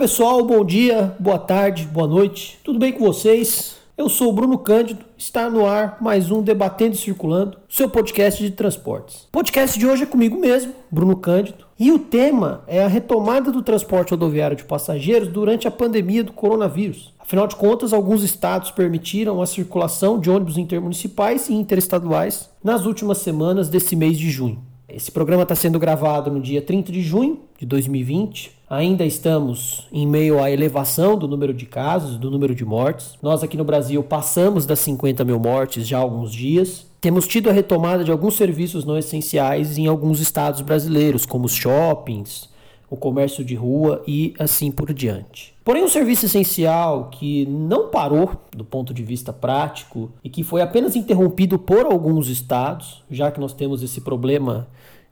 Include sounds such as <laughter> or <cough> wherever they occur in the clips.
pessoal, bom dia, boa tarde, boa noite, tudo bem com vocês? Eu sou o Bruno Cândido, está no ar mais um Debatendo e Circulando, seu podcast de transportes. O podcast de hoje é comigo mesmo, Bruno Cândido, e o tema é a retomada do transporte rodoviário de passageiros durante a pandemia do coronavírus. Afinal de contas, alguns estados permitiram a circulação de ônibus intermunicipais e interestaduais nas últimas semanas desse mês de junho. Esse programa está sendo gravado no dia 30 de junho de 2020. Ainda estamos em meio à elevação do número de casos, do número de mortes. Nós aqui no Brasil passamos das 50 mil mortes já há alguns dias. Temos tido a retomada de alguns serviços não essenciais em alguns estados brasileiros, como os shoppings, o comércio de rua e assim por diante. Porém, um serviço essencial que não parou do ponto de vista prático e que foi apenas interrompido por alguns estados, já que nós temos esse problema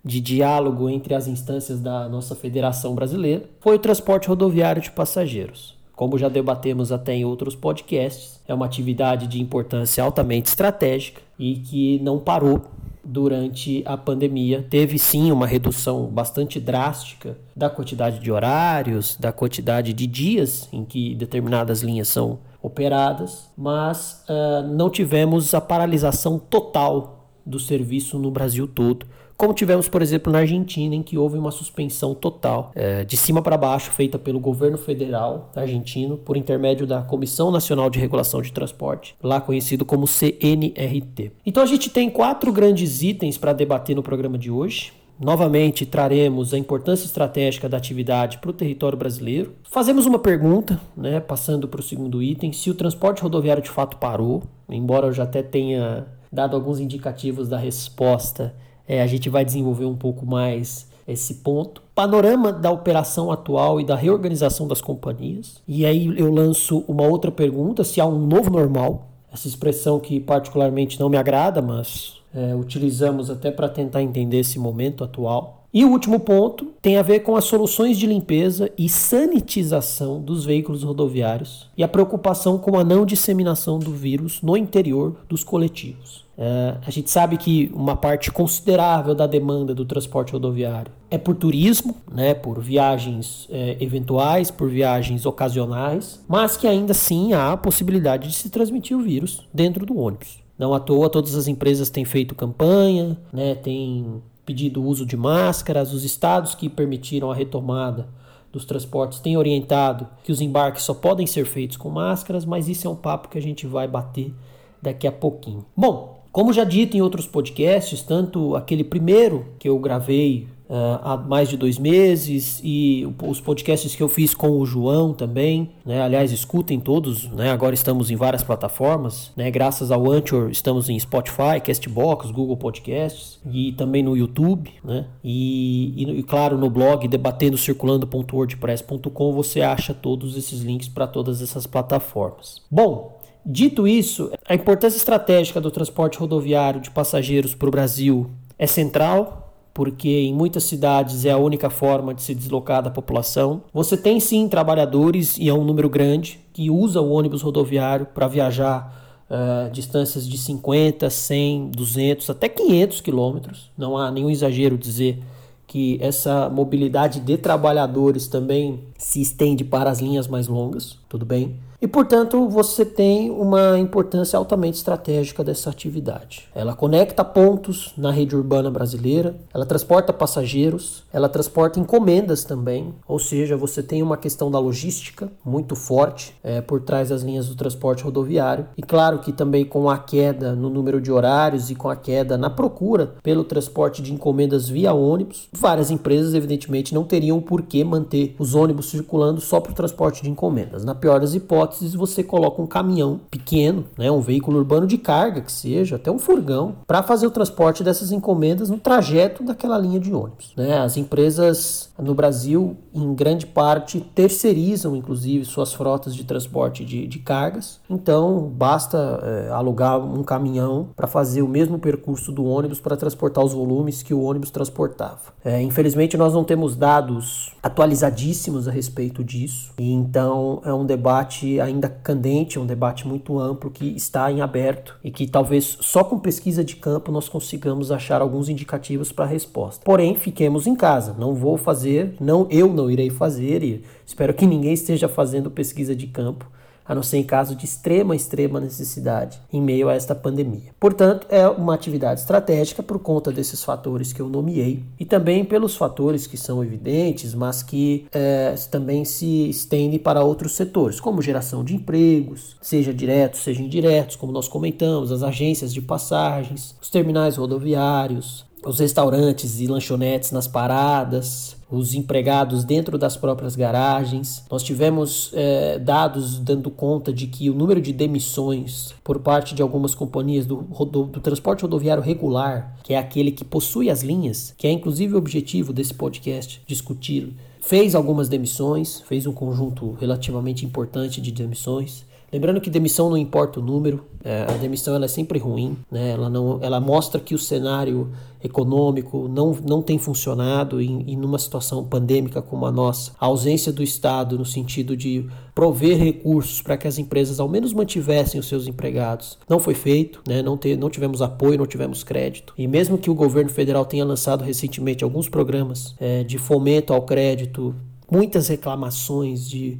de diálogo entre as instâncias da nossa federação brasileira, foi o transporte rodoviário de passageiros. Como já debatemos até em outros podcasts, é uma atividade de importância altamente estratégica e que não parou durante a pandemia. Teve sim uma redução bastante drástica da quantidade de horários, da quantidade de dias em que determinadas linhas são operadas, mas uh, não tivemos a paralisação total do serviço no Brasil todo como tivemos, por exemplo, na Argentina, em que houve uma suspensão total, é, de cima para baixo, feita pelo governo federal argentino, por intermédio da Comissão Nacional de Regulação de Transporte, lá conhecido como CNRT. Então a gente tem quatro grandes itens para debater no programa de hoje. Novamente traremos a importância estratégica da atividade para o território brasileiro. Fazemos uma pergunta, né, passando para o segundo item, se o transporte rodoviário de fato parou, embora eu já até tenha dado alguns indicativos da resposta é, a gente vai desenvolver um pouco mais esse ponto. Panorama da operação atual e da reorganização das companhias. E aí eu lanço uma outra pergunta: se há um novo normal. Essa expressão que particularmente não me agrada, mas é, utilizamos até para tentar entender esse momento atual. E o último ponto tem a ver com as soluções de limpeza e sanitização dos veículos rodoviários e a preocupação com a não disseminação do vírus no interior dos coletivos. É, a gente sabe que uma parte considerável da demanda do transporte rodoviário é por turismo, né, por viagens é, eventuais, por viagens ocasionais, mas que ainda assim há a possibilidade de se transmitir o vírus dentro do ônibus. Não à toa, todas as empresas têm feito campanha, né, têm pedido o uso de máscaras, os estados que permitiram a retomada dos transportes têm orientado que os embarques só podem ser feitos com máscaras, mas isso é um papo que a gente vai bater daqui a pouquinho. Bom, como já dito em outros podcasts, tanto aquele primeiro que eu gravei uh, há mais de dois meses e os podcasts que eu fiz com o João também, né? Aliás, escutem todos, né? Agora estamos em várias plataformas, né? Graças ao Anchor estamos em Spotify, Castbox, Google Podcasts e também no YouTube, né? E, e, e claro, no blog debatendocirculando.wordpress.com você acha todos esses links para todas essas plataformas. Bom, Dito isso, a importância estratégica do transporte rodoviário de passageiros para o Brasil é central porque em muitas cidades é a única forma de se deslocar da população. Você tem sim trabalhadores, e é um número grande, que usa o ônibus rodoviário para viajar uh, distâncias de 50, 100, 200, até 500 quilômetros. Não há nenhum exagero dizer que essa mobilidade de trabalhadores também se estende para as linhas mais longas, tudo bem? E, portanto, você tem uma importância altamente estratégica dessa atividade. Ela conecta pontos na rede urbana brasileira, ela transporta passageiros, ela transporta encomendas também, ou seja, você tem uma questão da logística muito forte é, por trás das linhas do transporte rodoviário. E claro que também com a queda no número de horários e com a queda na procura pelo transporte de encomendas via ônibus, várias empresas, evidentemente, não teriam por que manter os ônibus circulando só para o transporte de encomendas. Na pior das hipóteses, você coloca um caminhão pequeno, né, um veículo urbano de carga que seja, até um furgão, para fazer o transporte dessas encomendas no trajeto daquela linha de ônibus. Né? As empresas no Brasil, em grande parte, terceirizam, inclusive, suas frotas de transporte de, de cargas. Então, basta é, alugar um caminhão para fazer o mesmo percurso do ônibus para transportar os volumes que o ônibus transportava. É, infelizmente, nós não temos dados atualizadíssimos a respeito disso, e então é um debate ainda candente, é um debate muito amplo que está em aberto e que talvez só com pesquisa de campo nós consigamos achar alguns indicativos para a resposta. Porém, fiquemos em casa. Não vou fazer, não eu não irei fazer e espero que ninguém esteja fazendo pesquisa de campo a não ser em caso de extrema, extrema necessidade em meio a esta pandemia. Portanto, é uma atividade estratégica por conta desses fatores que eu nomeei e também pelos fatores que são evidentes, mas que é, também se estendem para outros setores, como geração de empregos, seja diretos, seja indiretos, como nós comentamos, as agências de passagens, os terminais rodoviários, os restaurantes e lanchonetes nas paradas, os empregados dentro das próprias garagens. Nós tivemos é, dados dando conta de que o número de demissões por parte de algumas companhias do, do, do transporte rodoviário regular, que é aquele que possui as linhas, que é inclusive o objetivo desse podcast discutir, fez algumas demissões, fez um conjunto relativamente importante de demissões. Lembrando que demissão não importa o número, é, a demissão ela é sempre ruim, né? ela, não, ela mostra que o cenário econômico não, não tem funcionado e, e numa situação pandêmica como a nossa, a ausência do Estado no sentido de prover recursos para que as empresas ao menos mantivessem os seus empregados não foi feito, né? não, ter, não tivemos apoio, não tivemos crédito. E mesmo que o governo federal tenha lançado recentemente alguns programas é, de fomento ao crédito, muitas reclamações de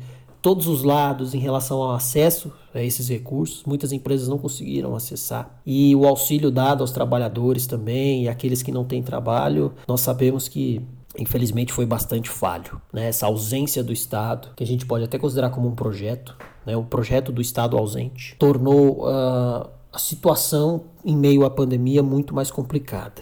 todos os lados em relação ao acesso a esses recursos. Muitas empresas não conseguiram acessar. E o auxílio dado aos trabalhadores também e aqueles que não têm trabalho, nós sabemos que infelizmente foi bastante falho. Né? Essa ausência do Estado, que a gente pode até considerar como um projeto, né? um projeto do Estado ausente, tornou uh, a situação em meio à pandemia muito mais complicada.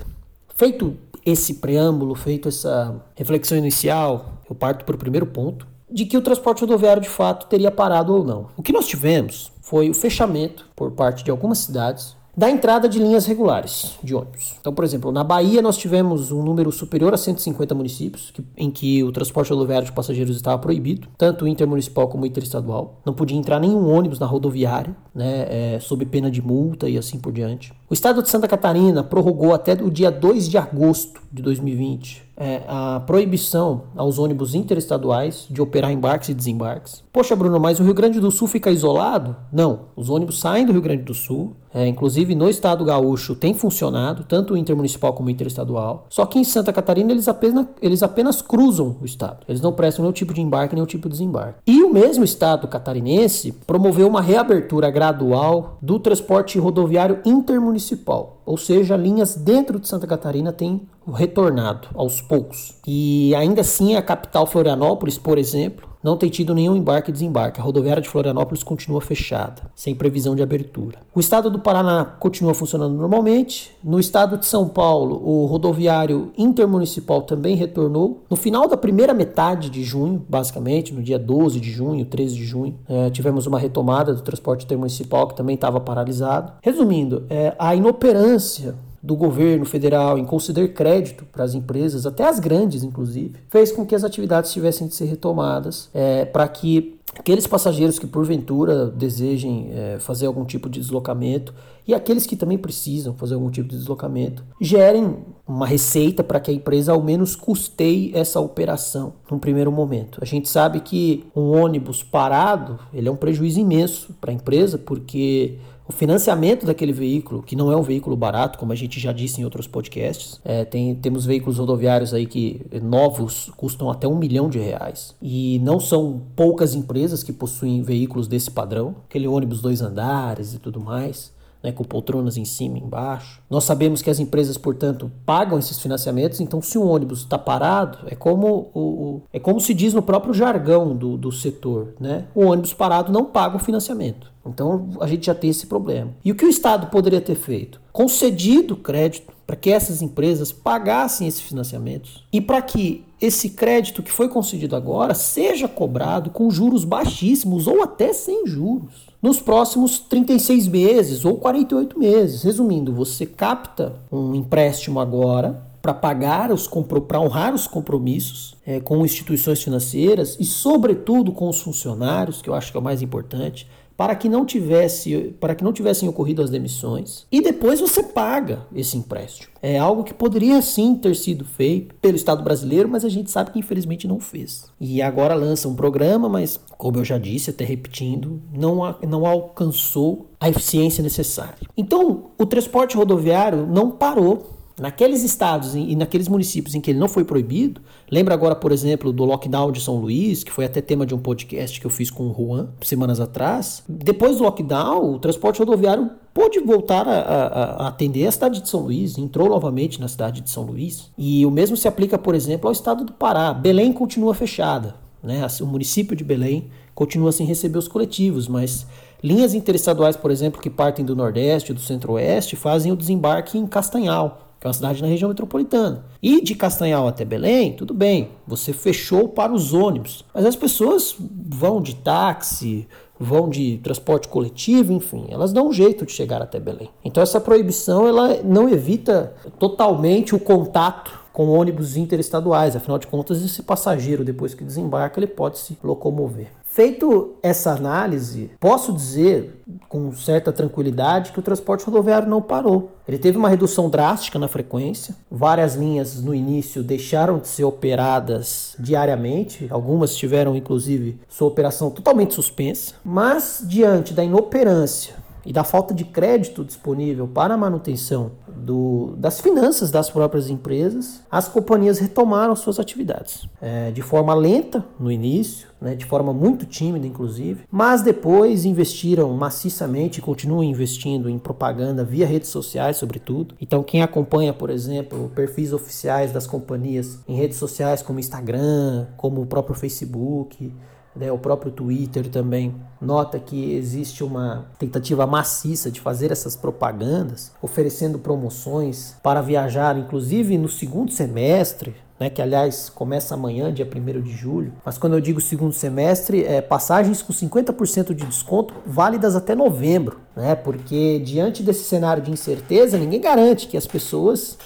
Feito esse preâmbulo, feito essa reflexão inicial, eu parto para o primeiro ponto, de que o transporte rodoviário de fato teria parado ou não. O que nós tivemos foi o fechamento por parte de algumas cidades da entrada de linhas regulares de ônibus. Então, por exemplo, na Bahia nós tivemos um número superior a 150 municípios que, em que o transporte rodoviário de passageiros estava proibido, tanto intermunicipal como interestadual. Não podia entrar nenhum ônibus na rodoviária, né, é, sob pena de multa e assim por diante. O estado de Santa Catarina prorrogou até o dia 2 de agosto de 2020 é, a proibição aos ônibus interestaduais de operar embarques e desembarques. Poxa, Bruno, mas o Rio Grande do Sul fica isolado? Não, os ônibus saem do Rio Grande do Sul, é, inclusive no estado gaúcho tem funcionado, tanto o intermunicipal como o interestadual. Só que em Santa Catarina eles apenas, eles apenas cruzam o estado, eles não prestam nenhum tipo de embarque, nenhum tipo de desembarque. E o mesmo estado catarinense promoveu uma reabertura gradual do transporte rodoviário intermunicipal. Ou seja, linhas dentro de Santa Catarina têm retornado aos poucos. E ainda assim a capital Florianópolis, por exemplo, não tem tido nenhum embarque e desembarque. A rodoviária de Florianópolis continua fechada, sem previsão de abertura. O estado do Paraná continua funcionando normalmente. No estado de São Paulo, o rodoviário intermunicipal também retornou. No final da primeira metade de junho, basicamente, no dia 12 de junho, 13 de junho, é, tivemos uma retomada do transporte intermunicipal que também estava paralisado. Resumindo, é, a inoperância do governo federal em conceder crédito para as empresas, até as grandes inclusive, fez com que as atividades tivessem de ser retomadas é, para que aqueles passageiros que porventura desejem é, fazer algum tipo de deslocamento e aqueles que também precisam fazer algum tipo de deslocamento gerem uma receita para que a empresa ao menos custeie essa operação num primeiro momento. A gente sabe que um ônibus parado ele é um prejuízo imenso para a empresa porque o financiamento daquele veículo, que não é um veículo barato, como a gente já disse em outros podcasts, é, tem, temos veículos rodoviários aí que novos custam até um milhão de reais. E não são poucas empresas que possuem veículos desse padrão, aquele ônibus dois andares e tudo mais né, com poltronas em cima e embaixo. Nós sabemos que as empresas, portanto, pagam esses financiamentos, então se um ônibus está parado, é como, o, o, é como se diz no próprio jargão do, do setor, né? O ônibus parado não paga o financiamento. Então a gente já tem esse problema. E o que o Estado poderia ter feito? Concedido crédito para que essas empresas pagassem esses financiamentos e para que esse crédito que foi concedido agora seja cobrado com juros baixíssimos ou até sem juros nos próximos 36 meses ou 48 meses. Resumindo, você capta um empréstimo agora para pagar os para honrar os compromissos é, com instituições financeiras e sobretudo com os funcionários, que eu acho que é o mais importante, para que não tivesse para que não tivessem ocorrido as demissões e depois você paga esse empréstimo. É algo que poderia sim ter sido feito pelo Estado brasileiro, mas a gente sabe que infelizmente não fez. E agora lança um programa, mas como eu já disse, até repetindo, não, não alcançou a eficiência necessária. Então, o transporte rodoviário não parou Naqueles estados e naqueles municípios em que ele não foi proibido, lembra agora, por exemplo, do lockdown de São Luís, que foi até tema de um podcast que eu fiz com o Juan semanas atrás. Depois do lockdown, o transporte rodoviário pôde voltar a, a, a, atender a cidade de São Luís, entrou novamente na cidade de São Luís. E o mesmo se aplica, por exemplo, ao estado do Pará. Belém continua fechada, né? o município de Belém continua sem receber os coletivos, mas linhas interestaduais, por exemplo, que partem do Nordeste do Centro-Oeste, fazem o desembarque em Castanhal que é uma cidade na região metropolitana. E de Castanhal até Belém, tudo bem, você fechou para os ônibus, mas as pessoas vão de táxi, vão de transporte coletivo, enfim, elas dão um jeito de chegar até Belém. Então essa proibição ela não evita totalmente o contato com ônibus interestaduais, afinal de contas esse passageiro depois que desembarca ele pode se locomover. Feito essa análise, posso dizer com certa tranquilidade que o transporte rodoviário não parou. Ele teve uma redução drástica na frequência. Várias linhas no início deixaram de ser operadas diariamente, algumas tiveram inclusive sua operação totalmente suspensa. Mas diante da inoperância e da falta de crédito disponível para a manutenção do, das finanças das próprias empresas, as companhias retomaram suas atividades. É, de forma lenta no início, né, de forma muito tímida, inclusive, mas depois investiram maciçamente e continuam investindo em propaganda via redes sociais, sobretudo. Então, quem acompanha, por exemplo, perfis oficiais das companhias em redes sociais como Instagram, como o próprio Facebook, né, o próprio Twitter também nota que existe uma tentativa maciça de fazer essas propagandas, oferecendo promoções para viajar, inclusive no segundo semestre, né, que aliás começa amanhã, dia 1 de julho. Mas quando eu digo segundo semestre, é passagens com 50% de desconto válidas até novembro, né? Porque diante desse cenário de incerteza, ninguém garante que as pessoas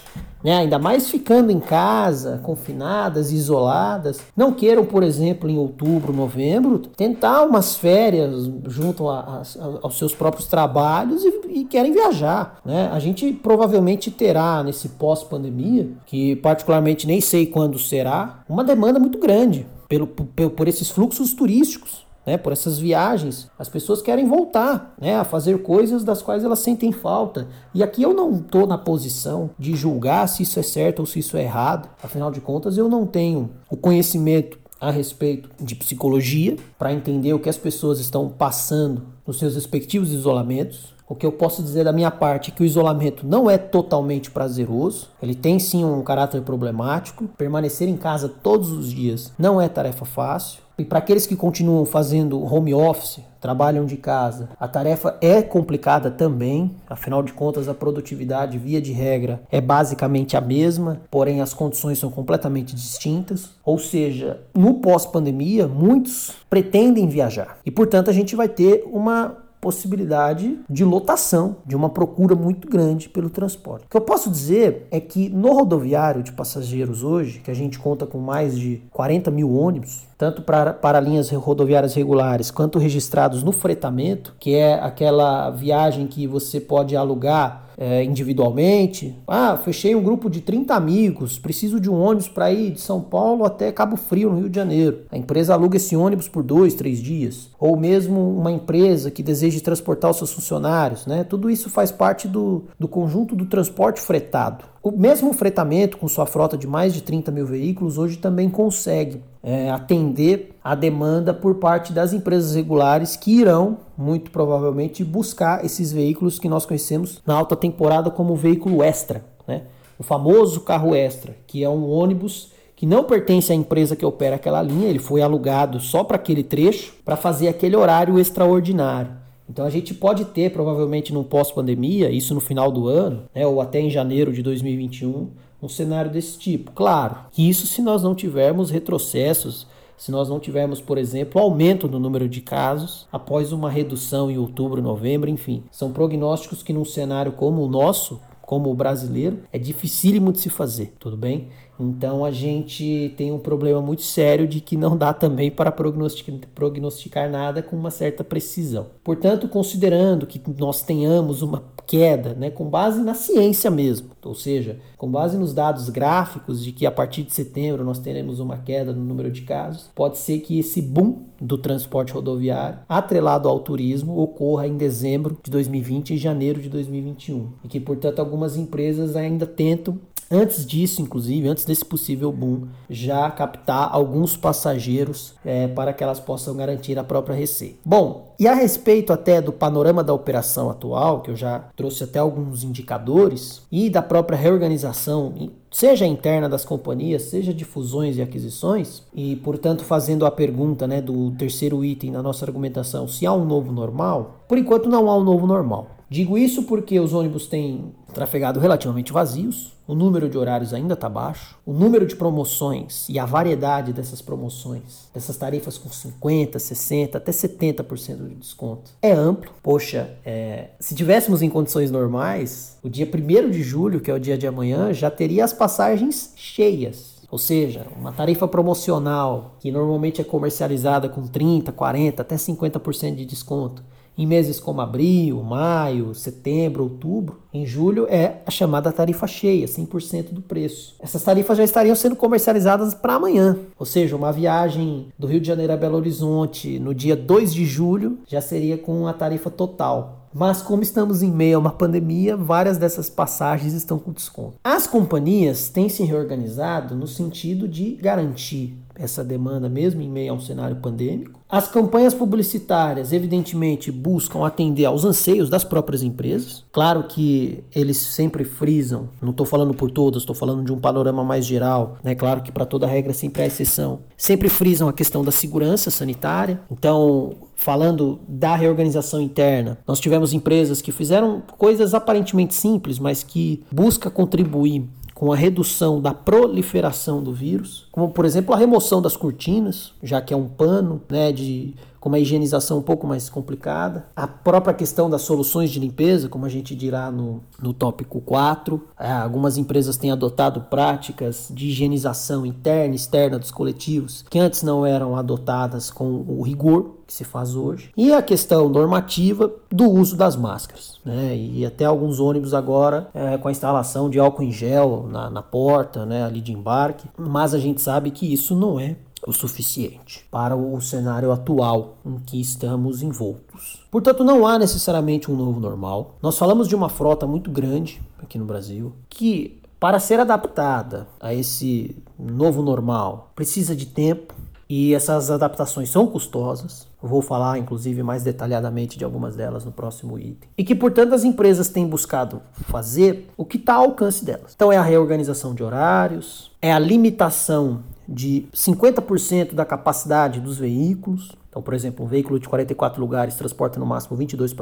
né, ainda mais ficando em casa, confinadas, isoladas, não queiram, por exemplo, em outubro, novembro, tentar umas férias junto a, a, aos seus próprios trabalhos e, e, querem viajar. Né? A gente provavelmente terá nesse pós-pandemia, que particularmente nem sei quando será, uma demanda muito grande pelo, por, por esses fluxos turísticos né, por essas viagens, as pessoas querem voltar né, a fazer coisas das quais elas sentem falta. E aqui eu não estou na posição de julgar se isso é certo ou se isso é errado. Afinal de contas, eu não tenho o conhecimento a respeito de psicologia para entender o que as pessoas estão passando nos seus respectivos isolamentos. O que eu posso dizer da minha parte é que o isolamento não é totalmente prazeroso, ele tem sim um caráter problemático. Permanecer em casa todos os dias não é tarefa fácil. E para aqueles que continuam fazendo home office, trabalham de casa, a tarefa é complicada também, afinal de contas, a produtividade, via de regra, é basicamente a mesma, porém as condições são completamente distintas. Ou seja, no pós-pandemia, muitos pretendem viajar e, portanto, a gente vai ter uma possibilidade de lotação, de uma procura muito grande pelo transporte. O que eu posso dizer é que no rodoviário de passageiros hoje, que a gente conta com mais de 40 mil ônibus, tanto para, para linhas rodoviárias regulares quanto registrados no fretamento, que é aquela viagem que você pode alugar é, individualmente. Ah, fechei um grupo de 30 amigos, preciso de um ônibus para ir de São Paulo até Cabo Frio, no Rio de Janeiro. A empresa aluga esse ônibus por dois, três dias. Ou mesmo uma empresa que deseja transportar os seus funcionários. Né? Tudo isso faz parte do, do conjunto do transporte fretado. O mesmo fretamento, com sua frota de mais de 30 mil veículos, hoje também consegue é, atender a demanda por parte das empresas regulares que irão, muito provavelmente, buscar esses veículos que nós conhecemos na alta temporada como veículo extra. Né? O famoso carro extra, que é um ônibus que não pertence à empresa que opera aquela linha, ele foi alugado só para aquele trecho, para fazer aquele horário extraordinário. Então a gente pode ter, provavelmente, no pós-pandemia, isso no final do ano, né, ou até em janeiro de 2021, um cenário desse tipo. Claro, isso se nós não tivermos retrocessos, se nós não tivermos, por exemplo, aumento no número de casos após uma redução em outubro, novembro, enfim. São prognósticos que num cenário como o nosso, como o brasileiro, é dificílimo de se fazer, tudo bem? Então a gente tem um problema muito sério de que não dá também para prognosticar, prognosticar nada com uma certa precisão. Portanto, considerando que nós tenhamos uma queda, né, com base na ciência mesmo, ou seja, com base nos dados gráficos de que a partir de setembro nós teremos uma queda no número de casos, pode ser que esse boom do transporte rodoviário, atrelado ao turismo, ocorra em dezembro de 2020 e janeiro de 2021, e que, portanto, algumas empresas ainda tentam antes disso, inclusive, antes desse possível boom, já captar alguns passageiros é, para que elas possam garantir a própria receita. Bom, e a respeito até do panorama da operação atual, que eu já trouxe até alguns indicadores, e da própria reorganização seja interna das companhias, seja de fusões e aquisições, e portanto fazendo a pergunta né, do terceiro item da nossa argumentação, se há um novo normal, por enquanto não há um novo normal. Digo isso porque os ônibus têm trafegado relativamente vazios, o número de horários ainda está baixo, o número de promoções e a variedade dessas promoções, dessas tarifas com 50%, 60%, até 70% de desconto é amplo. Poxa, é, se tivéssemos em condições normais, o dia 1 de julho, que é o dia de amanhã, já teria as passagens cheias. Ou seja, uma tarifa promocional que normalmente é comercializada com 30, 40, até 50% de desconto em meses como abril, maio, setembro, outubro, em julho é a chamada tarifa cheia, 100% do preço. Essas tarifas já estariam sendo comercializadas para amanhã, ou seja, uma viagem do Rio de Janeiro a Belo Horizonte no dia 2 de julho já seria com a tarifa total. Mas como estamos em meio a uma pandemia, várias dessas passagens estão com desconto. As companhias têm se reorganizado no sentido de garantir essa demanda mesmo em meio a um cenário pandêmico. As campanhas publicitárias, evidentemente, buscam atender aos anseios das próprias empresas. Claro que eles sempre frisam, não estou falando por todas, estou falando de um panorama mais geral, né? Claro que para toda regra sempre há exceção. Sempre frisam a questão da segurança sanitária. Então, falando da reorganização interna, nós tivemos empresas que fizeram coisas aparentemente simples, mas que busca contribuir com a redução da proliferação do vírus, como por exemplo a remoção das cortinas, já que é um pano né, de com uma higienização um pouco mais complicada. A própria questão das soluções de limpeza, como a gente dirá no, no tópico 4. É, algumas empresas têm adotado práticas de higienização interna e externa dos coletivos que antes não eram adotadas com o rigor que se faz hoje. E a questão normativa do uso das máscaras. Né? E até alguns ônibus agora é, com a instalação de álcool em gel na, na porta né, ali de embarque. Mas a gente sabe que isso não é o suficiente para o cenário atual em que estamos envoltos. Portanto, não há necessariamente um novo normal. Nós falamos de uma frota muito grande aqui no Brasil que, para ser adaptada a esse novo normal, precisa de tempo e essas adaptações são custosas. Vou falar, inclusive, mais detalhadamente de algumas delas no próximo item. E que, portanto, as empresas têm buscado fazer o que está ao alcance delas. Então, é a reorganização de horários, é a limitação de 50% da capacidade dos veículos. Então, por exemplo, um veículo de 44 lugares transporta no máximo 22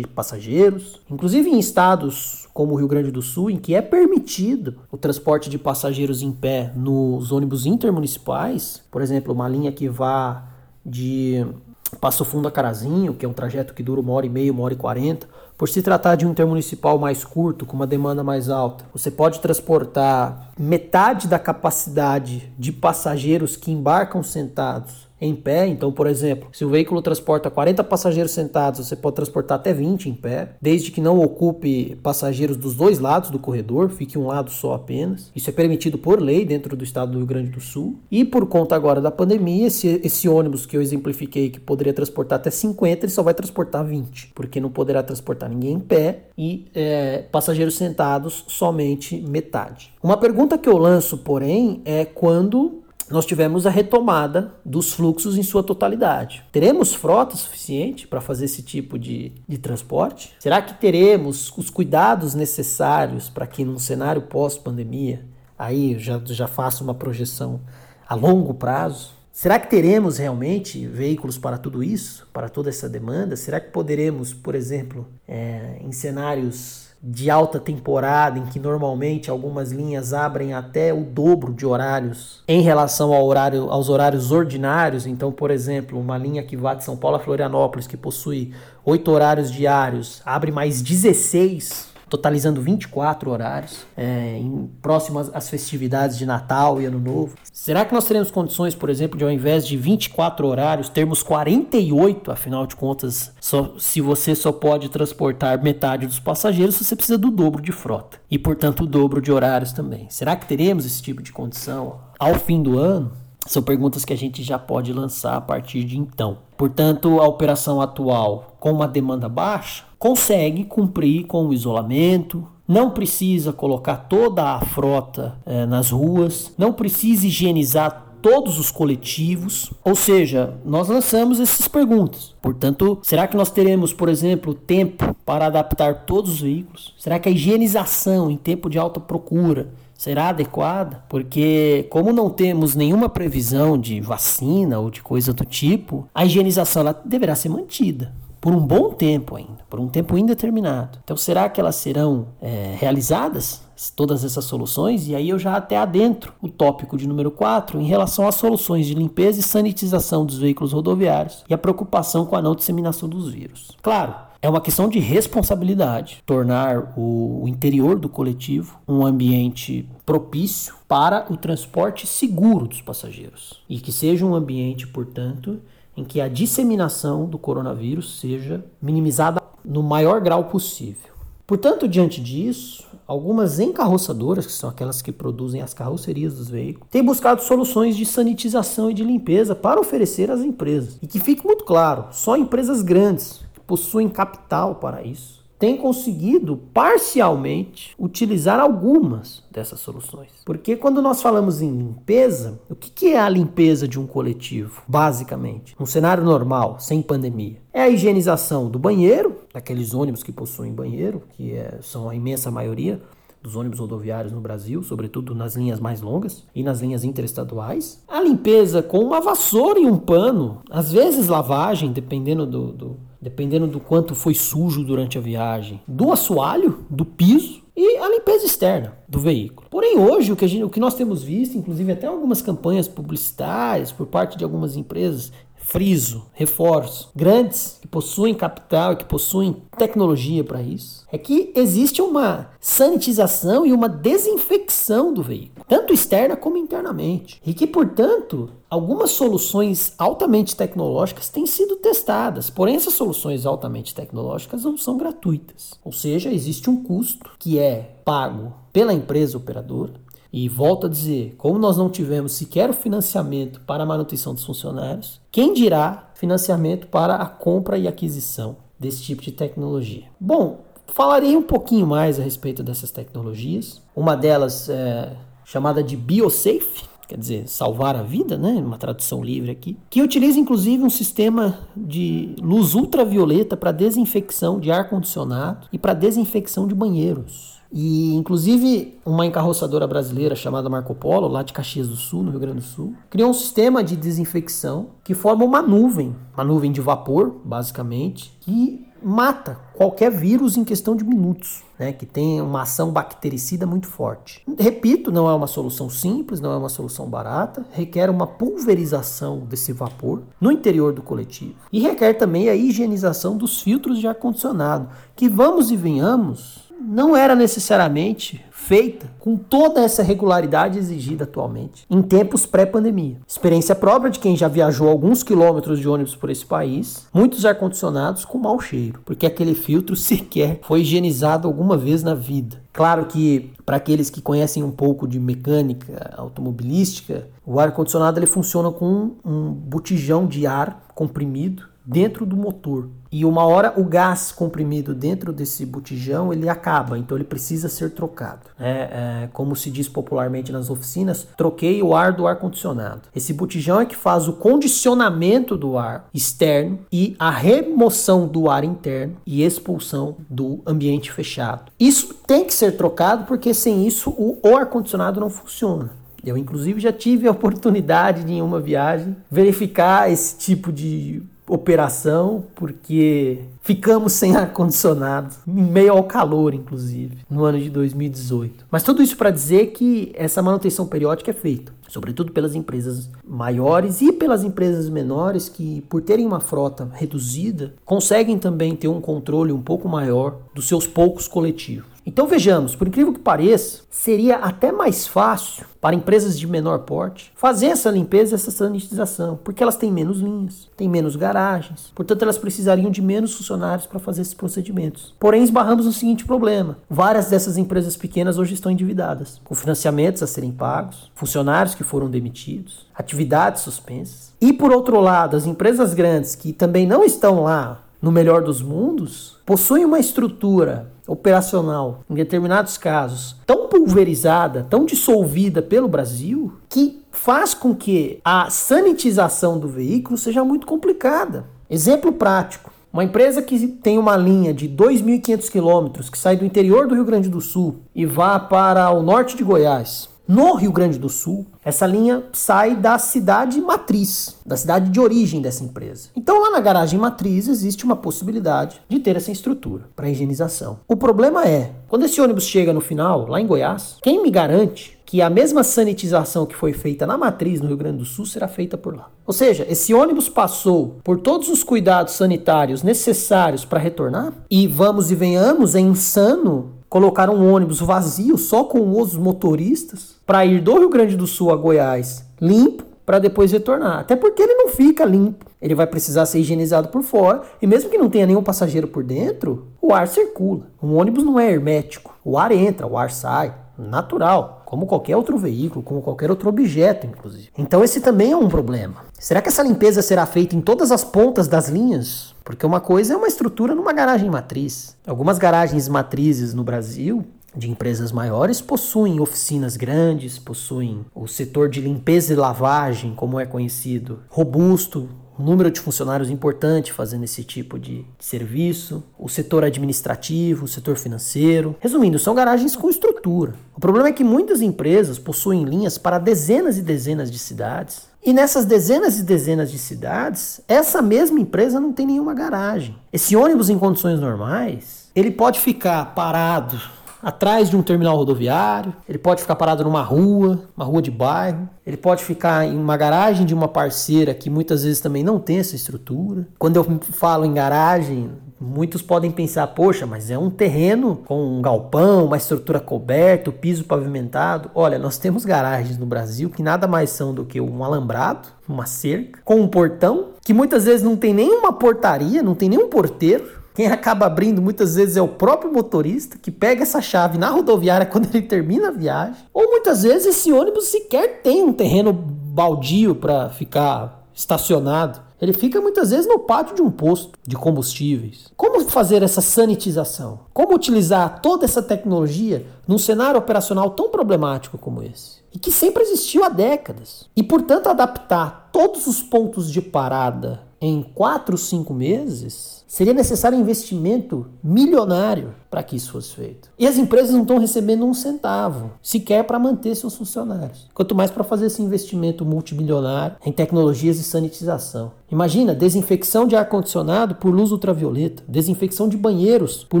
passageiros. Inclusive em estados como o Rio Grande do Sul, em que é permitido o transporte de passageiros em pé nos ônibus intermunicipais, por exemplo, uma linha que vá de Passo Fundo a Carazinho, que é um trajeto que dura uma hora e meia, uma hora e quarenta, por se tratar de um intermunicipal mais curto, com uma demanda mais alta, você pode transportar metade da capacidade de passageiros que embarcam sentados em pé. Então, por exemplo, se o veículo transporta 40 passageiros sentados, você pode transportar até 20 em pé, desde que não ocupe passageiros dos dois lados do corredor, fique um lado só apenas. Isso é permitido por lei dentro do estado do Rio Grande do Sul. E por conta agora da pandemia, esse, esse ônibus que eu exemplifiquei que poderia transportar até 50, ele só vai transportar 20, porque não poderá transportar ninguém em pé e é, passageiros sentados somente metade. Uma pergunta que eu lanço, porém, é quando nós tivemos a retomada dos fluxos em sua totalidade. Teremos frota suficiente para fazer esse tipo de, de transporte? Será que teremos os cuidados necessários para que, num cenário pós-pandemia, aí eu já, já faço uma projeção a longo prazo, Será que teremos realmente veículos para tudo isso, para toda essa demanda? Será que poderemos, por exemplo, é, em cenários de alta temporada, em que normalmente algumas linhas abrem até o dobro de horários em relação ao horário, aos horários ordinários. Então, por exemplo, uma linha que vai de São Paulo a Florianópolis, que possui oito horários diários, abre mais 16 totalizando 24 horários, é, em próximas às festividades de Natal e Ano Novo. Será que nós teremos condições, por exemplo, de ao invés de 24 horários, termos 48? Afinal de contas, só, se você só pode transportar metade dos passageiros, você precisa do dobro de frota e, portanto, o dobro de horários também. Será que teremos esse tipo de condição ao fim do ano? São perguntas que a gente já pode lançar a partir de então. Portanto, a operação atual, com uma demanda baixa, consegue cumprir com o isolamento, não precisa colocar toda a frota eh, nas ruas, não precisa higienizar todos os coletivos, ou seja, nós lançamos essas perguntas. Portanto, será que nós teremos, por exemplo, tempo para adaptar todos os veículos? Será que a higienização em tempo de alta procura será adequada? Porque, como não temos nenhuma previsão de vacina ou de coisa do tipo, a higienização ela deverá ser mantida por um bom tempo ainda, por um tempo indeterminado. Então, será que elas serão é, realizadas? Todas essas soluções, e aí eu já até adentro o tópico de número 4 em relação às soluções de limpeza e sanitização dos veículos rodoviários e a preocupação com a não disseminação dos vírus. Claro, é uma questão de responsabilidade tornar o, o interior do coletivo um ambiente propício para o transporte seguro dos passageiros e que seja um ambiente, portanto, em que a disseminação do coronavírus seja minimizada no maior grau possível. Portanto, diante disso, algumas encarroçadoras, que são aquelas que produzem as carrocerias dos veículos, têm buscado soluções de sanitização e de limpeza para oferecer às empresas. E que fique muito claro, só empresas grandes possuem capital para isso, têm conseguido parcialmente utilizar algumas dessas soluções. Porque quando nós falamos em limpeza, o que é a limpeza de um coletivo, basicamente? Um cenário normal, sem pandemia. É a higienização do banheiro, daqueles ônibus que possuem banheiro, que é, são a imensa maioria, dos ônibus rodoviários no Brasil, sobretudo nas linhas mais longas e nas linhas interestaduais. A limpeza com uma vassoura e um pano, às vezes lavagem, dependendo do, do dependendo do quanto foi sujo durante a viagem, do assoalho, do piso e a limpeza externa do veículo. Porém, hoje, o que, gente, o que nós temos visto, inclusive até algumas campanhas publicitárias por parte de algumas empresas friso, reforço, grandes que possuem capital e que possuem tecnologia para isso, é que existe uma sanitização e uma desinfecção do veículo, tanto externa como internamente, e que, portanto, algumas soluções altamente tecnológicas têm sido testadas, porém essas soluções altamente tecnológicas não são gratuitas, ou seja, existe um custo que é pago pela empresa operadora e volto a dizer, como nós não tivemos sequer o financiamento para a manutenção dos funcionários, quem dirá financiamento para a compra e aquisição desse tipo de tecnologia? Bom, falarei um pouquinho mais a respeito dessas tecnologias. Uma delas é chamada de BioSafe, quer dizer, salvar a vida, né? Uma tradução livre aqui, que utiliza inclusive um sistema de luz ultravioleta para desinfecção de ar condicionado e para desinfecção de banheiros. E, inclusive, uma encarroçadora brasileira chamada Marco Polo, lá de Caxias do Sul, no Rio Grande do Sul, criou um sistema de desinfecção que forma uma nuvem, uma nuvem de vapor, basicamente, que mata qualquer vírus em questão de minutos, né, que tem uma ação bactericida muito forte. Repito, não é uma solução simples, não é uma solução barata, requer uma pulverização desse vapor no interior do coletivo e requer também a higienização dos filtros de ar condicionado, que vamos e venhamos não era necessariamente feita com toda essa regularidade exigida atualmente, em tempos pré-pandemia. Experiência própria de quem já viajou alguns quilômetros de ônibus por esse país, muitos ar-condicionados com mau cheiro, porque aquele filtro <laughs> sequer foi higienizado alguma vez na vida. Claro que para aqueles que conhecem um pouco de mecânica automobilística, o ar-condicionado ele funciona com um botijão de ar comprimido dentro do motor. E uma hora o gás comprimido dentro desse botijão ele acaba, então ele precisa ser trocado. É, é, como se diz popularmente nas oficinas, troquei o ar do ar condicionado. Esse botijão é que faz o condicionamento do ar externo e a remoção do ar interno e expulsão do ambiente fechado. Isso tem que ser trocado porque sem isso o, o ar condicionado não funciona. Eu, inclusive, já tive a oportunidade de, em uma viagem, verificar esse tipo de operação, porque ficamos sem ar-condicionado, em meio ao calor, inclusive, no ano de 2018. Mas tudo isso para dizer que essa manutenção periódica é feita, sobretudo pelas empresas maiores e pelas empresas menores que, por terem uma frota reduzida, conseguem também ter um controle um pouco maior dos seus poucos coletivos. Então vejamos, por incrível que pareça, seria até mais fácil para empresas de menor porte fazer essa limpeza, essa sanitização, porque elas têm menos linhas, têm menos garagens, portanto elas precisariam de menos funcionários para fazer esses procedimentos. Porém, esbarramos no seguinte problema: várias dessas empresas pequenas hoje estão endividadas, com financiamentos a serem pagos, funcionários que foram demitidos, atividades suspensas. E por outro lado, as empresas grandes que também não estão lá no melhor dos mundos, possuem uma estrutura operacional, em determinados casos, tão pulverizada, tão dissolvida pelo Brasil, que faz com que a sanitização do veículo seja muito complicada. Exemplo prático. Uma empresa que tem uma linha de 2.500 quilômetros que sai do interior do Rio Grande do Sul e vá para o norte de Goiás, no Rio Grande do Sul, essa linha sai da cidade matriz, da cidade de origem dessa empresa. Então, lá na garagem matriz existe uma possibilidade de ter essa estrutura para higienização. O problema é, quando esse ônibus chega no final, lá em Goiás, quem me garante que a mesma sanitização que foi feita na matriz no Rio Grande do Sul será feita por lá? Ou seja, esse ônibus passou por todos os cuidados sanitários necessários para retornar? E vamos e venhamos, é insano colocar um ônibus vazio só com os motoristas para ir do Rio Grande do Sul a Goiás limpo para depois retornar. Até porque ele não fica limpo. Ele vai precisar ser higienizado por fora e mesmo que não tenha nenhum passageiro por dentro, o ar circula. Um ônibus não é hermético. O ar entra, o ar sai, natural, como qualquer outro veículo, como qualquer outro objeto, inclusive. Então esse também é um problema. Será que essa limpeza será feita em todas as pontas das linhas? Porque uma coisa é uma estrutura numa garagem matriz. Algumas garagens matrizes no Brasil de empresas maiores possuem oficinas grandes, possuem o setor de limpeza e lavagem, como é conhecido, robusto, um número de funcionários importante fazendo esse tipo de serviço, o setor administrativo, o setor financeiro. Resumindo, são garagens com estrutura. O problema é que muitas empresas possuem linhas para dezenas e dezenas de cidades e nessas dezenas e dezenas de cidades, essa mesma empresa não tem nenhuma garagem. Esse ônibus em condições normais, ele pode ficar parado atrás de um terminal rodoviário, ele pode ficar parado numa rua, uma rua de bairro, ele pode ficar em uma garagem de uma parceira que muitas vezes também não tem essa estrutura. Quando eu falo em garagem, Muitos podem pensar, poxa, mas é um terreno com um galpão, uma estrutura coberta, piso pavimentado. Olha, nós temos garagens no Brasil que nada mais são do que um alambrado, uma cerca, com um portão, que muitas vezes não tem nenhuma portaria, não tem nenhum porteiro. Quem acaba abrindo muitas vezes é o próprio motorista que pega essa chave na rodoviária <laughs> quando ele termina a viagem. Ou muitas vezes esse ônibus sequer tem um terreno baldio para ficar estacionado. Ele fica muitas vezes no pátio de um posto de combustíveis. Como fazer essa sanitização? Como utilizar toda essa tecnologia num cenário operacional tão problemático como esse? E que sempre existiu há décadas. E, portanto, adaptar todos os pontos de parada em 4, 5 meses, seria necessário investimento milionário para que isso fosse feito. E as empresas não estão recebendo um centavo, sequer para manter seus funcionários. Quanto mais para fazer esse investimento multimilionário em tecnologias de sanitização. Imagina desinfecção de ar-condicionado por luz ultravioleta, desinfecção de banheiros por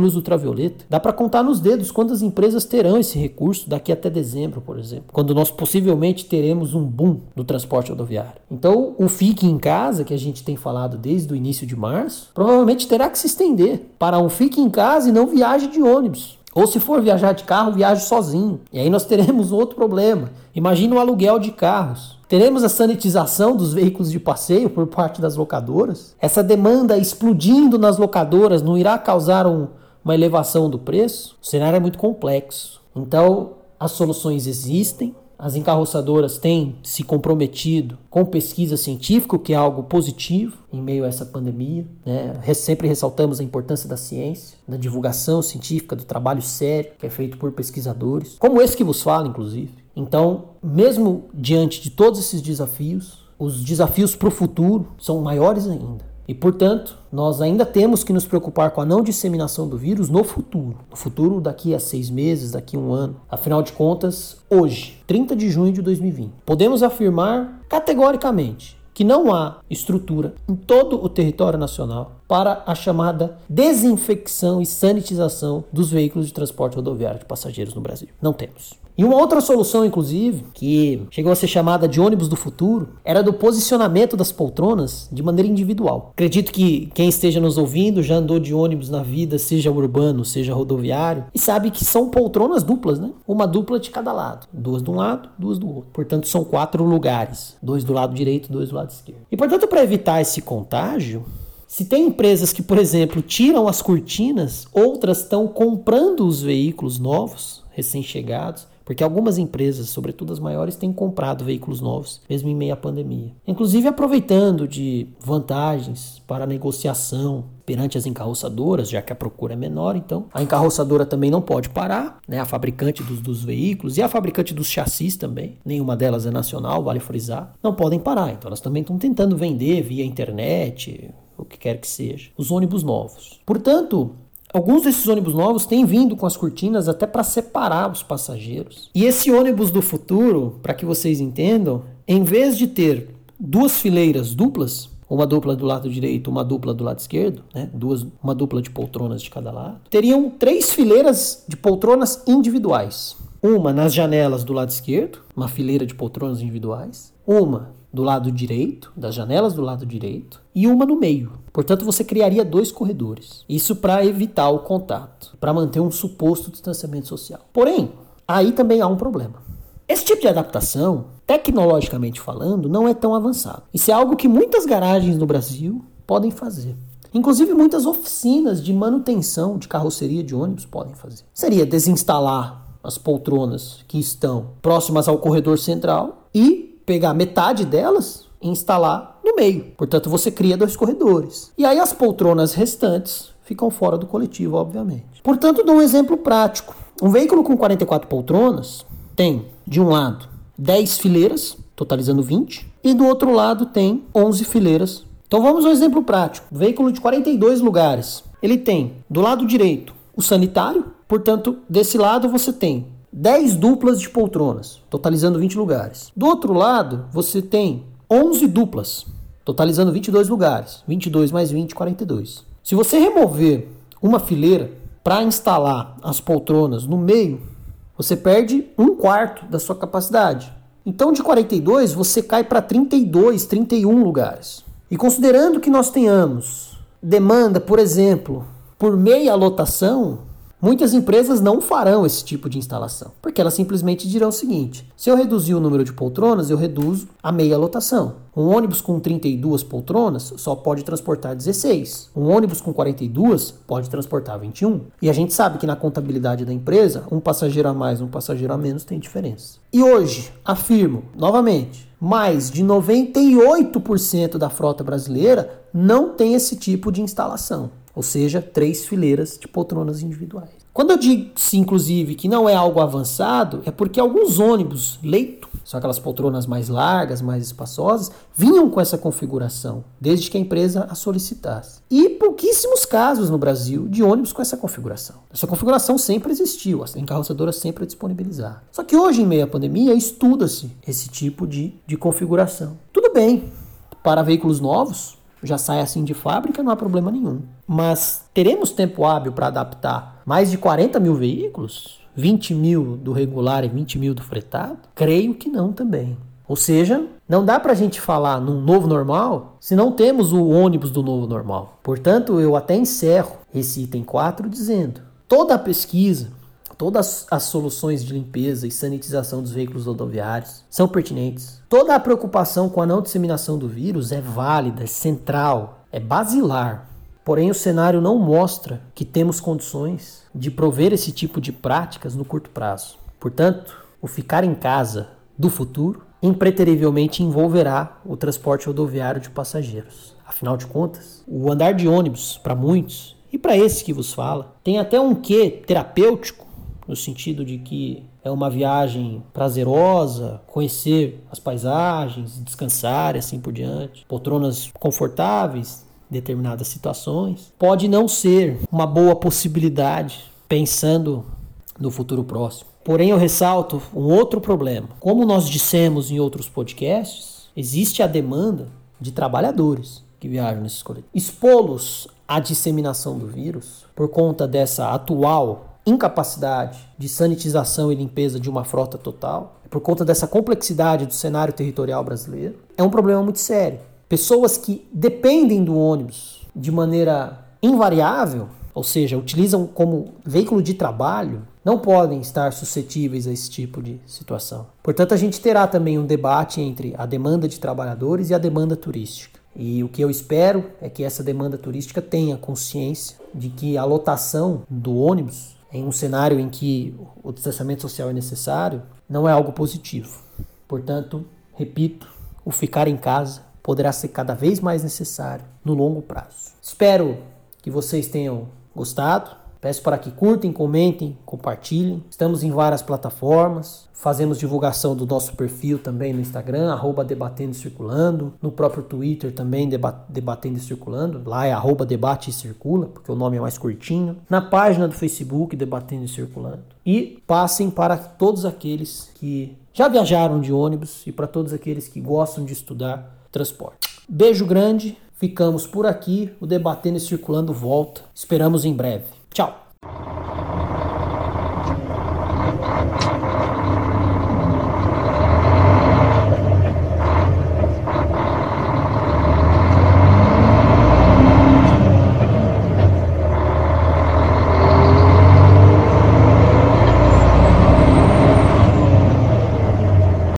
luz ultravioleta. Dá para contar nos dedos quantas empresas terão esse recurso daqui até dezembro, por exemplo, quando nós possivelmente teremos um boom no transporte rodoviário. Então, o Fique em Casa, que a gente tem falado desde o início de março, provavelmente terá que se estender para um Fique em Casa e não viaje de ônibus. Ou se for viajar de carro, viaje sozinho. E aí nós teremos outro problema. Imagina o aluguel de carros. Teremos a sanitização dos veículos de passeio por parte das locadoras. Essa demanda explodindo nas locadoras não irá causar um, uma elevação do preço? O cenário é muito complexo. Então, as soluções existem, as encarroçadoras têm se comprometido com pesquisa científica, o que é algo positivo em meio a essa pandemia. Né? Sempre ressaltamos a importância da ciência, da divulgação científica, do trabalho sério que é feito por pesquisadores, como esse que vos falo, inclusive. Então, mesmo diante de todos esses desafios, os desafios para o futuro são maiores ainda. E, portanto, nós ainda temos que nos preocupar com a não disseminação do vírus no futuro. No futuro, daqui a seis meses, daqui a um ano. Afinal de contas, hoje, 30 de junho de 2020, podemos afirmar categoricamente que não há estrutura em todo o território nacional para a chamada desinfecção e sanitização dos veículos de transporte rodoviário de passageiros no Brasil. Não temos. E uma outra solução, inclusive, que chegou a ser chamada de ônibus do futuro, era do posicionamento das poltronas de maneira individual. Acredito que quem esteja nos ouvindo já andou de ônibus na vida, seja urbano, seja rodoviário, e sabe que são poltronas duplas, né? Uma dupla de cada lado. Duas de um lado, duas do outro. Portanto, são quatro lugares. Dois do lado direito, dois do lado esquerdo. E, portanto, para evitar esse contágio, se tem empresas que, por exemplo, tiram as cortinas, outras estão comprando os veículos novos, recém-chegados, porque algumas empresas, sobretudo as maiores, têm comprado veículos novos, mesmo em meio à pandemia. Inclusive aproveitando de vantagens para negociação perante as encarroçadoras, já que a procura é menor, então a encarroçadora também não pode parar, né? A fabricante dos, dos veículos e a fabricante dos chassis também, nenhuma delas é nacional, vale frisar, não podem parar. Então elas também estão tentando vender via internet, o que quer que seja, os ônibus novos. Portanto, Alguns desses ônibus novos têm vindo com as cortinas até para separar os passageiros. E esse ônibus do futuro, para que vocês entendam, em vez de ter duas fileiras duplas, uma dupla do lado direito, uma dupla do lado esquerdo, né? Duas, uma dupla de poltronas de cada lado, teriam três fileiras de poltronas individuais. Uma nas janelas do lado esquerdo, uma fileira de poltronas individuais, uma do lado direito, das janelas do lado direito, e uma no meio. Portanto, você criaria dois corredores. Isso para evitar o contato, para manter um suposto distanciamento social. Porém, aí também há um problema. Esse tipo de adaptação, tecnologicamente falando, não é tão avançado. Isso é algo que muitas garagens no Brasil podem fazer. Inclusive, muitas oficinas de manutenção de carroceria de ônibus podem fazer. Seria desinstalar as poltronas que estão próximas ao corredor central e pegar metade delas e instalar no meio. Portanto, você cria dois corredores. E aí as poltronas restantes ficam fora do coletivo, obviamente. Portanto, dou um exemplo prático. Um veículo com 44 poltronas tem, de um lado, 10 fileiras, totalizando 20, e do outro lado tem 11 fileiras. Então vamos ao exemplo prático. veículo de 42 lugares. Ele tem, do lado direito, o sanitário, portanto, desse lado você tem 10 duplas de poltronas, totalizando 20 lugares. Do outro lado, você tem 11 duplas, totalizando 22 lugares. 22 mais 20, 42. Se você remover uma fileira para instalar as poltronas no meio, você perde um quarto da sua capacidade. Então, de 42, você cai para 32, 31 lugares. E considerando que nós tenhamos demanda, por exemplo, por meia lotação, Muitas empresas não farão esse tipo de instalação, porque elas simplesmente dirão o seguinte: se eu reduzir o número de poltronas, eu reduzo a meia lotação. Um ônibus com 32 poltronas só pode transportar 16. Um ônibus com 42 pode transportar 21. E a gente sabe que na contabilidade da empresa, um passageiro a mais, um passageiro a menos tem diferença. E hoje, afirmo novamente, mais de 98% da frota brasileira não tem esse tipo de instalação ou seja, três fileiras de poltronas individuais. Quando eu digo, inclusive, que não é algo avançado, é porque alguns ônibus leito, são aquelas poltronas mais largas, mais espaçosas, vinham com essa configuração, desde que a empresa a solicitasse. E pouquíssimos casos no Brasil de ônibus com essa configuração. Essa configuração sempre existiu, a encarroçadora sempre a disponibilizar. Só que hoje, em meio à pandemia, estuda-se esse tipo de, de configuração. Tudo bem, para veículos novos, já sai assim de fábrica, não há problema nenhum. Mas teremos tempo hábil para adaptar mais de 40 mil veículos? 20 mil do regular e 20 mil do fretado? Creio que não também. Ou seja, não dá para a gente falar num novo normal se não temos o ônibus do novo normal. Portanto, eu até encerro esse item 4 dizendo: toda a pesquisa, Todas as soluções de limpeza e sanitização dos veículos rodoviários são pertinentes. Toda a preocupação com a não disseminação do vírus é válida, é central, é basilar. Porém, o cenário não mostra que temos condições de prover esse tipo de práticas no curto prazo. Portanto, o ficar em casa do futuro impreterivelmente envolverá o transporte rodoviário de passageiros. Afinal de contas, o andar de ônibus, para muitos, e para esse que vos fala, tem até um quê terapêutico no sentido de que é uma viagem prazerosa, conhecer as paisagens, descansar e assim por diante, poltronas confortáveis, determinadas situações, pode não ser uma boa possibilidade pensando no futuro próximo. Porém, eu ressalto um outro problema. Como nós dissemos em outros podcasts, existe a demanda de trabalhadores que viajam nesses coletivos. Expô-los à disseminação do vírus por conta dessa atual incapacidade de sanitização e limpeza de uma frota total, por conta dessa complexidade do cenário territorial brasileiro, é um problema muito sério. Pessoas que dependem do ônibus de maneira invariável, ou seja, utilizam como veículo de trabalho, não podem estar suscetíveis a esse tipo de situação. Portanto, a gente terá também um debate entre a demanda de trabalhadores e a demanda turística. E o que eu espero é que essa demanda turística tenha consciência de que a lotação do ônibus, em um cenário em que o distanciamento social é necessário, não é algo positivo. Portanto, repito, o ficar em casa poderá ser cada vez mais necessário no longo prazo. Espero que vocês tenham gostado. Peço para que curtem, comentem, compartilhem. Estamos em várias plataformas. Fazemos divulgação do nosso perfil também no Instagram, arroba Debatendo e Circulando. No próprio Twitter também, Debatendo e Circulando. Lá é arroba Debate e Circula, porque o nome é mais curtinho. Na página do Facebook, Debatendo e Circulando. E passem para todos aqueles que já viajaram de ônibus e para todos aqueles que gostam de estudar transporte. Beijo grande, ficamos por aqui. O Debatendo e Circulando volta. Esperamos em breve. Tchau!